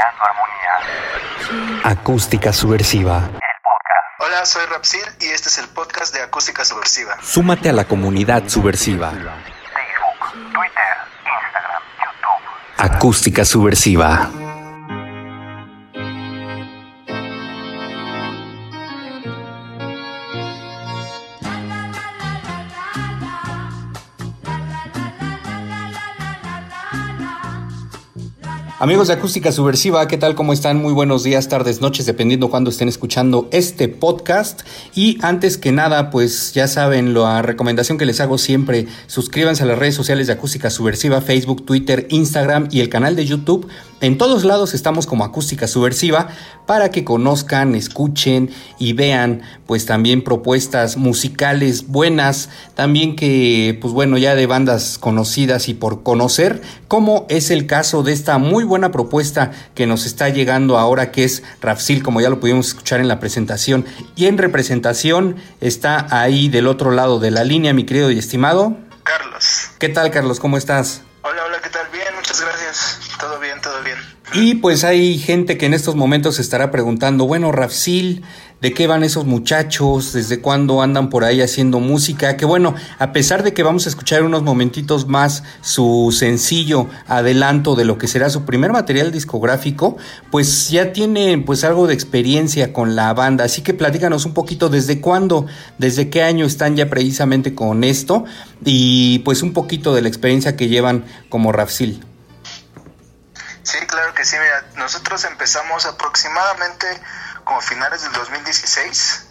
Creando armonía. Acústica subversiva. Hola, soy Rapsir y este es el podcast de Acústica Subversiva. Súmate a la comunidad subversiva. Facebook, Twitter, Instagram, YouTube. Acústica subversiva. Amigos de Acústica Subversiva, ¿qué tal? ¿Cómo están? Muy buenos días, tardes, noches, dependiendo cuando estén escuchando este podcast. Y antes que nada, pues ya saben, la recomendación que les hago siempre, suscríbanse a las redes sociales de Acústica Subversiva, Facebook, Twitter, Instagram y el canal de YouTube. En todos lados estamos como Acústica Subversiva para que conozcan, escuchen y vean pues también propuestas musicales buenas, también que pues bueno ya de bandas conocidas y por conocer, como es el caso de esta muy buena propuesta que nos está llegando ahora que es Rafsil, como ya lo pudimos escuchar en la presentación. Y en representación está ahí del otro lado de la línea mi querido y estimado. Carlos. ¿Qué tal Carlos? ¿Cómo estás? Hola, hola, ¿qué tal? Bien, muchas gracias. Y pues hay gente que en estos momentos se estará preguntando, bueno, Rafsil, ¿de qué van esos muchachos? ¿Desde cuándo andan por ahí haciendo música? Que bueno, a pesar de que vamos a escuchar unos momentitos más su sencillo adelanto de lo que será su primer material discográfico, pues ya tiene pues algo de experiencia con la banda. Así que platícanos un poquito desde cuándo, desde qué año están ya precisamente con esto y pues un poquito de la experiencia que llevan como Rafsil. Sí, claro que sí. Mira, nosotros empezamos aproximadamente como finales del 2016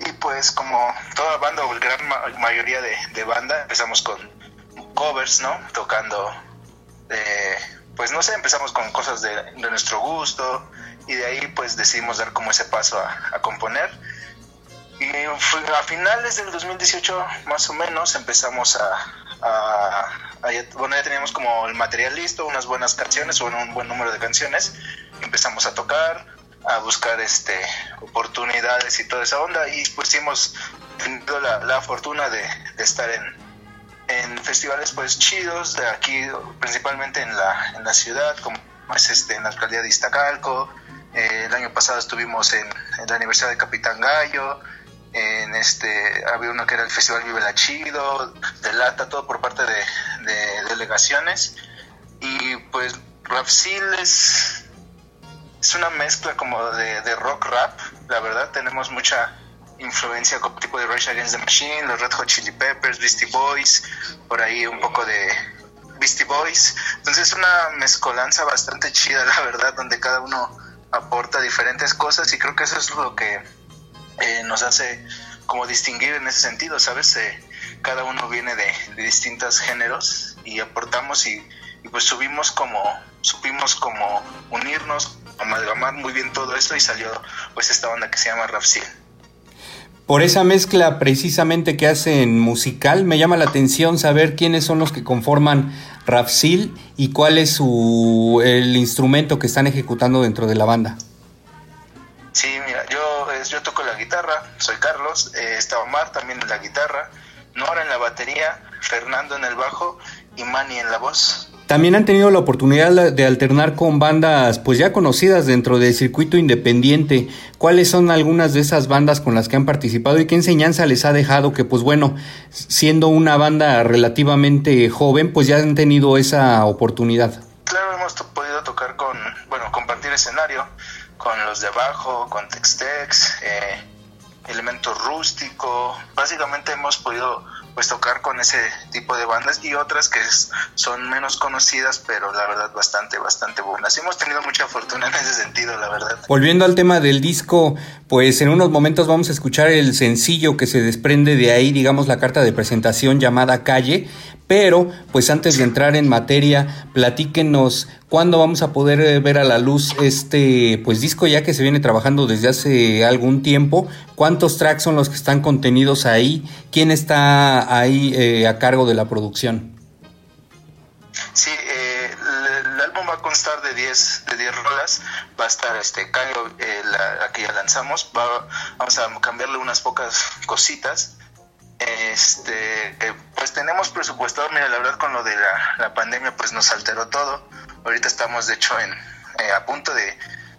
y pues como toda banda o gran ma- mayoría de, de banda empezamos con covers, ¿no? Tocando, eh, pues no sé, empezamos con cosas de, de nuestro gusto y de ahí pues decidimos dar como ese paso a, a componer. Y a finales del 2018 más o menos empezamos a- a ya- bueno ya teníamos como el material listo, unas buenas canciones o un buen número de canciones, empezamos a tocar, a buscar este oportunidades y toda esa onda y pues hemos tenido la, la fortuna de, de estar en, en festivales pues chidos de aquí principalmente en la, en la ciudad como es este en la alcaldía de Iztacalco. Eh, el año pasado estuvimos en, en la Universidad de Capitán Gallo en este había uno que era el Festival Vive la Chido de Lata todo por parte de, de delegaciones. Y pues Rapsil es es una mezcla como de, de rock rap, la verdad, tenemos mucha influencia como tipo de Rage Against the Machine, los Red Hot Chili Peppers, Beastie Boys, por ahí un poco de Beastie Boys, entonces es una mezcolanza bastante chida, la verdad, donde cada uno aporta diferentes cosas y creo que eso es lo que eh, nos hace como distinguir en ese sentido, ¿sabes? Eh, cada uno viene de, de distintos géneros y aportamos y, y pues subimos como, supimos como unirnos, amalgamar muy bien todo esto y salió pues esta banda que se llama Rapsil. Por esa mezcla precisamente que hacen musical, me llama la atención saber quiénes son los que conforman Rapsil y cuál es su, el instrumento que están ejecutando dentro de la banda. Sí, mira, yo, yo toco la guitarra, soy Carlos, eh, está Omar también en la guitarra, Nora en la batería, Fernando en el bajo y Manny en la voz. También han tenido la oportunidad de alternar con bandas pues ya conocidas dentro del circuito independiente. ¿Cuáles son algunas de esas bandas con las que han participado y qué enseñanza les ha dejado que pues bueno, siendo una banda relativamente joven, pues ya han tenido esa oportunidad? Claro, hemos podido tocar con, bueno, compartir escenario con los de abajo, con Textex, eh, Elemento Rústico. Básicamente hemos podido pues tocar con ese tipo de bandas y otras que son menos conocidas, pero la verdad bastante, bastante buenas. Hemos tenido mucha fortuna en ese sentido, la verdad. Volviendo al tema del disco, pues en unos momentos vamos a escuchar el sencillo que se desprende de ahí, digamos la carta de presentación llamada Calle, Pero, pues antes de entrar en materia, platíquenos cuándo vamos a poder eh, ver a la luz este pues disco ya que se viene trabajando desde hace algún tiempo. ¿Cuántos tracks son los que están contenidos ahí? ¿Quién está ahí eh, a cargo de la producción? Sí, eh, el, álbum va a constar de 10 de 10 rolas. Va a estar este Cayo, eh, la, que ya lanzamos. vamos a cambiarle unas pocas cositas. Este, eh, pues tenemos presupuestado, mira, la verdad con lo de la, pandemia pues nos alteró todo. Ahorita estamos de hecho en eh, a punto de,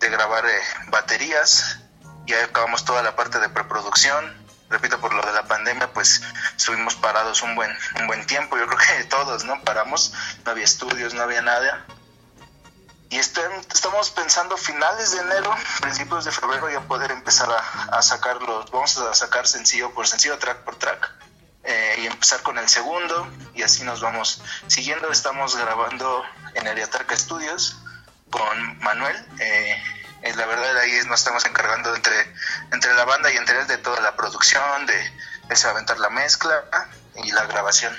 grabar baterías. Ya acabamos toda la parte de preproducción repito, por lo de la pandemia, pues estuvimos parados un buen, un buen tiempo, yo creo que todos, ¿no? Paramos, no había estudios, no había nada. Y estamos pensando finales de enero, principios de febrero ya poder empezar a, a sacarlos, vamos a sacar sencillo por sencillo, track por track, eh, y empezar con el segundo, y así nos vamos siguiendo. Estamos grabando en Ariatarca Studios con Manuel. Eh, la verdad ahí nos estamos encargando entre, entre la banda y entre él de toda la producción, de ese aventar la mezcla y la grabación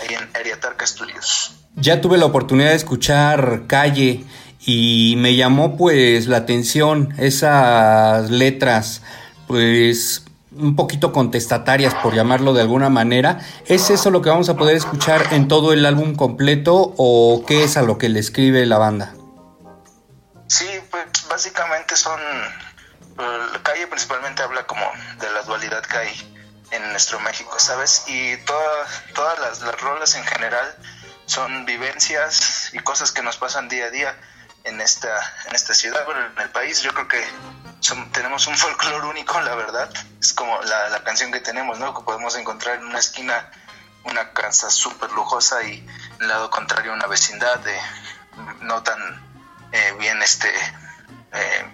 ahí en Ariatarca Studios. Ya tuve la oportunidad de escuchar Calle y me llamó pues la atención esas letras pues un poquito contestatarias por llamarlo de alguna manera. ¿Es eso lo que vamos a poder escuchar en todo el álbum completo o qué es a lo que le escribe la banda? Sí, pues básicamente son, la calle principalmente habla como de la dualidad que hay en nuestro México, ¿sabes? Y todas las, las rolas en general son vivencias y cosas que nos pasan día a día en esta, en esta ciudad, bueno, en el país. Yo creo que tenemos un folclore único, la verdad. Es como la, la, canción que tenemos, ¿no? Que podemos encontrar en una esquina una casa súper lujosa y en el lado contrario una vecindad de no tan eh, bien este eh,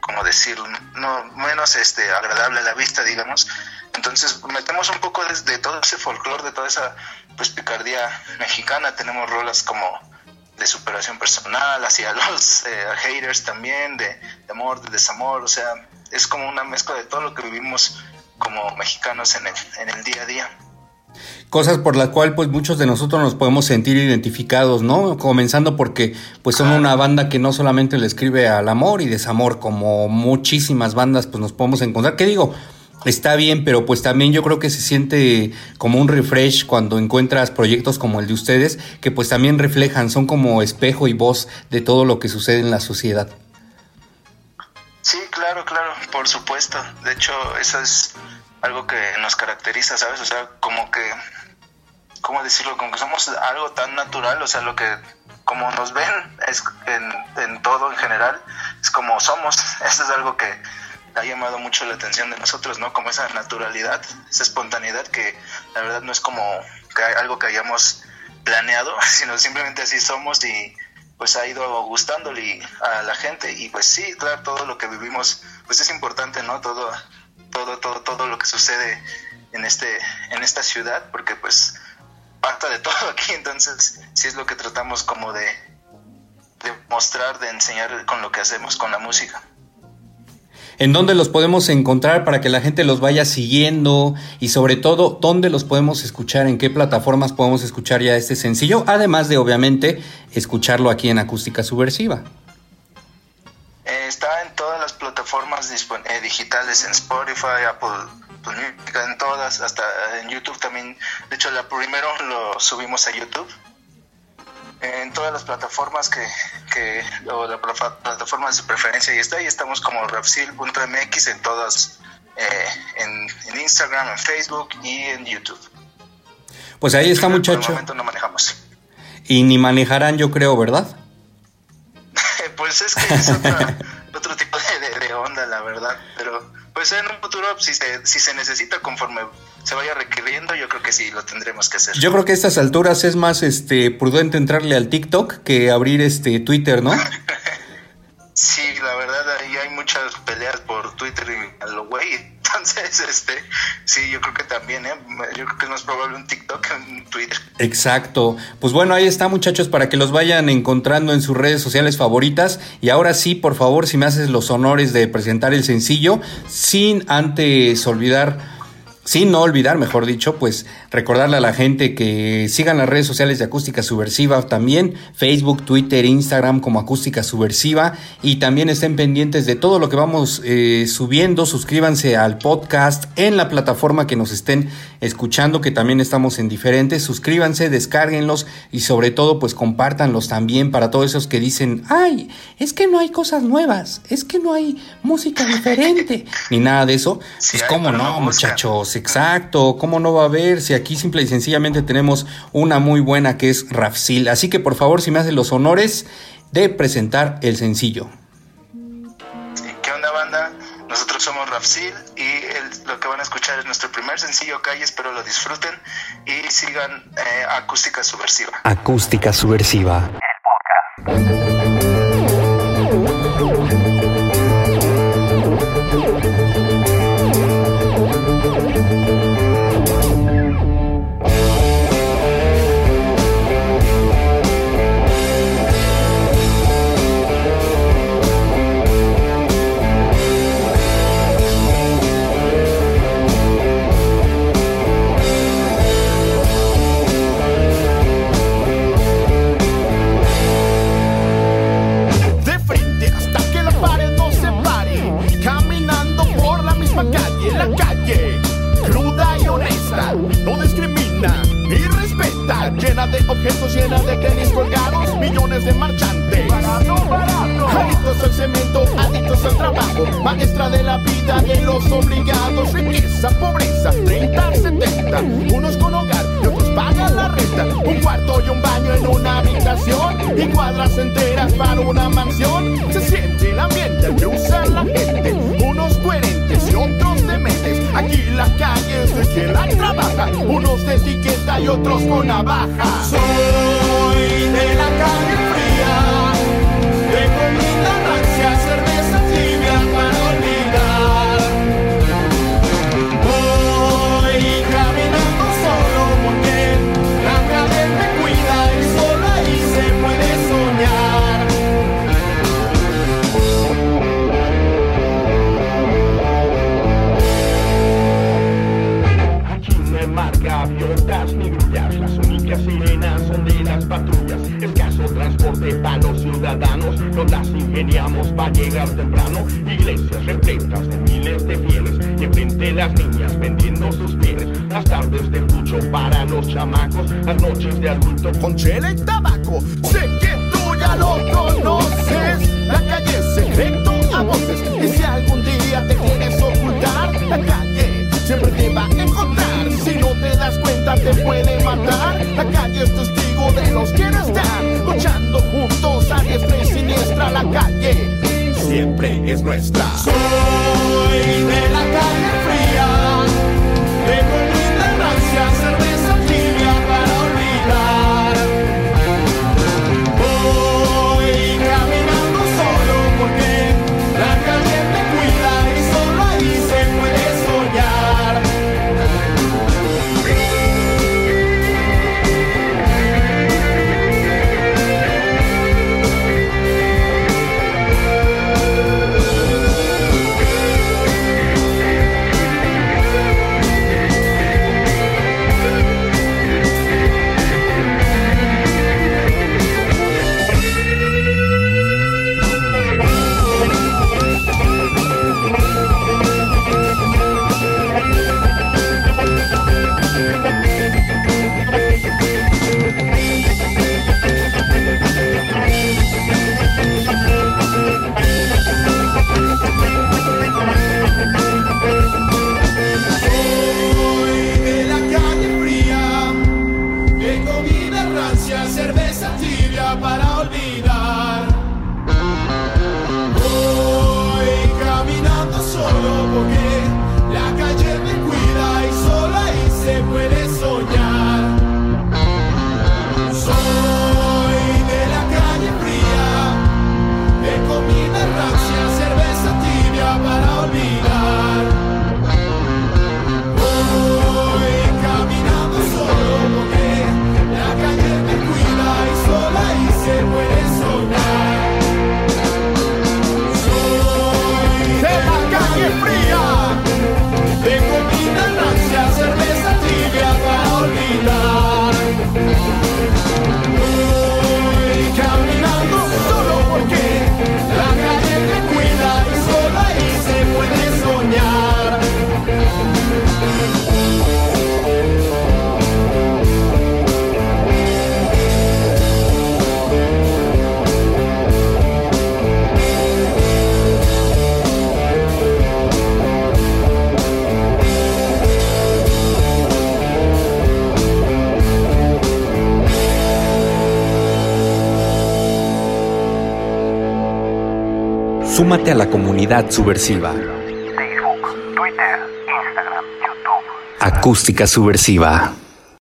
como decir no menos este agradable a la vista digamos entonces metemos un poco de, todo ese folclore de toda esa pues picardía mexicana tenemos rolas como de superación personal hacia los eh, haters también de, amor de desamor o sea es como una mezcla de todo lo que vivimos como mexicanos en el, en el día a día cosas por las cuales pues muchos de nosotros nos podemos sentir identificados, ¿no? Comenzando porque pues son una banda que no solamente le escribe al amor y desamor, como muchísimas bandas pues nos podemos encontrar. ¿Qué digo? Está bien, pero pues también yo creo que se siente como un refresh cuando encuentras proyectos como el de ustedes, que pues también reflejan, son como espejo y voz de todo lo que sucede en la sociedad. Sí, claro, claro, por supuesto. De hecho, eso es algo que nos caracteriza, ¿sabes? O sea, como que ¿cómo decirlo? Como que somos algo tan natural, o sea, lo que como nos ven es en, todo en general, es como somos. Eso es algo que ha llamado mucho la atención de nosotros, ¿no? Como esa naturalidad, esa espontaneidad que la verdad no es como que algo que hayamos planeado, sino simplemente así somos y pues ha ido gustándole a la gente y pues sí, claro, todo lo que vivimos pues es importante, ¿no? Todo todo todo todo lo que sucede en este en esta ciudad porque pues pasa de todo aquí, entonces sí es lo que tratamos como de, de mostrar, de enseñar con lo que hacemos, con la música. ¿En dónde los podemos encontrar para que la gente los vaya siguiendo? Y sobre todo, ¿dónde los podemos escuchar? ¿En qué plataformas podemos escuchar ya este sencillo? Además de, obviamente, escucharlo aquí en Acústica Subversiva. Eh, está en todas las plataformas eh, digitales, en Spotify, Apple pues, en todas, hasta en YouTube también. De hecho, la primero lo subimos a YouTube. En todas las plataformas que, que o la plataforma de su preferencia y está ahí estamos como rapsil.mx en todas, eh, en, Instagram, en Facebook y en YouTube. Pues ahí está, muchacho. Por momento no manejamos. Y ni manejarán, yo creo, ¿verdad? pues es que es otro tipo de, de onda, la verdad. Pero pues en un futuro, si se, si se necesita conforme se vaya requiriendo, yo creo que sí lo tendremos que hacer. Yo creo que a estas alturas es más este prudente entrarle al TikTok que abrir este Twitter, ¿no? sí, la verdad ahí hay muchas peleas por Twitter y. Entonces, este, sí, yo creo que también, ¿eh? Yo creo que es más probable un TikTok que un Twitter. Exacto. Pues bueno, ahí está, muchachos, para que los vayan encontrando en sus redes sociales favoritas. Y ahora sí, por favor, si me haces los honores de presentar el sencillo, sin antes olvidar Sin no olvidar, mejor dicho, pues recordarle a la gente que sigan las redes sociales de Acústica Subversiva también, Facebook, Twitter, Instagram como Acústica Subversiva y también estén pendientes de todo lo que vamos eh, subiendo, suscríbanse al podcast en la plataforma que nos estén escuchando, que también estamos en diferentes, suscríbanse, descárguenlos y sobre todo pues compártanlos también para todos esos que dicen, ay, es que no hay cosas nuevas, es que no hay música diferente, ni nada de eso, pues cómo no, muchachos exacto. ¿Cómo no va a haber? Si aquí simple y sencillamente tenemos una muy buena que es Rafsil. Así que por favor, si me hacen los honores de presentar el sencillo. ¿Qué onda, banda? Nosotros somos Rafsil y lo que van a escuchar es nuestro primer sencillo, Calle. Espero lo disfruten y sigan eh, Acústica Subversiva. Acústica Subversiva. El podcast. Una mansión. Se siente el ambiente usa la gente. Unos coherentes y otros dementes. Aquí la calle es de quien la trabaja. Unos de etiqueta y otros con navaja. Te puede matar. La calle es testigo de los que no están luchando juntos a diestra y siniestra. La calle siempre es nuestra. Soy de la cerveza tibia para olvidar. Súmate a la comunidad subversiva. Facebook, Twitter, Instagram, YouTube. Acústica subversiva.